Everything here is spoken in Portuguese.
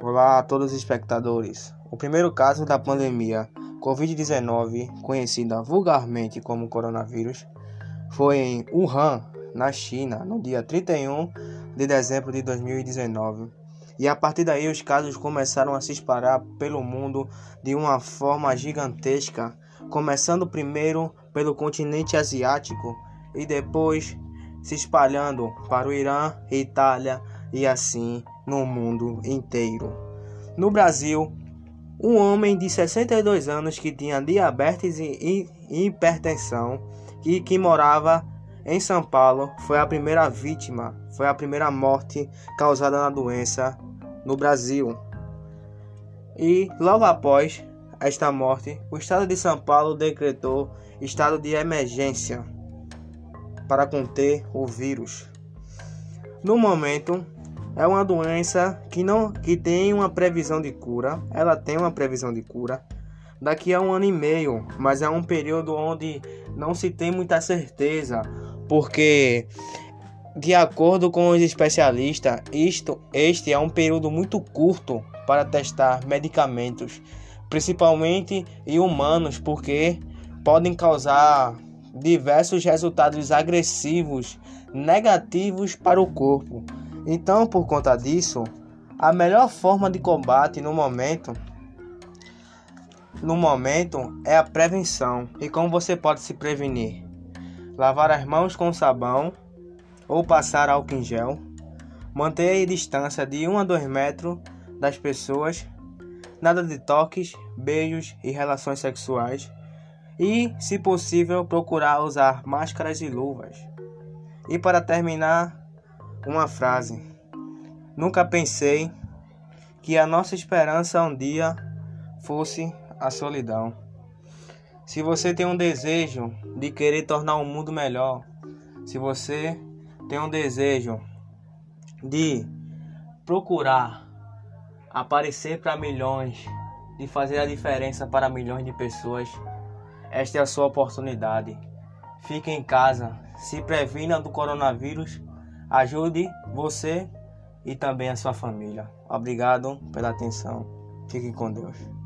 Olá a todos os espectadores. O primeiro caso da pandemia Covid-19, conhecida vulgarmente como coronavírus, foi em Wuhan, na China, no dia 31 de dezembro de 2019. E a partir daí os casos começaram a se espalhar pelo mundo de uma forma gigantesca, começando primeiro pelo continente asiático e depois se espalhando para o Irã, Itália e assim no mundo inteiro. No Brasil, um homem de 62 anos que tinha diabetes e hipertensão e que morava em São Paulo foi a primeira vítima, foi a primeira morte causada na doença no Brasil. E logo após esta morte, o estado de São Paulo decretou estado de emergência para conter o vírus. No momento, é uma doença que não que tem uma previsão de cura. Ela tem uma previsão de cura daqui a um ano e meio, mas é um período onde não se tem muita certeza, porque de acordo com os especialistas, isto este é um período muito curto para testar medicamentos, principalmente em humanos, porque podem causar diversos resultados agressivos negativos para o corpo. Então, por conta disso, a melhor forma de combate no momento no momento é a prevenção. E como você pode se prevenir? Lavar as mãos com sabão ou passar álcool em gel. Manter a distância de 1 a 2 metros das pessoas. Nada de toques, beijos e relações sexuais. E, se possível, procurar usar máscaras e luvas. E para terminar, uma frase. Nunca pensei que a nossa esperança um dia fosse a solidão. Se você tem um desejo de querer tornar o mundo melhor, se você tem um desejo de procurar aparecer para milhões, de fazer a diferença para milhões de pessoas, esta é a sua oportunidade. Fique em casa, se previna do coronavírus, ajude você e também a sua família. Obrigado pela atenção. Fique com Deus.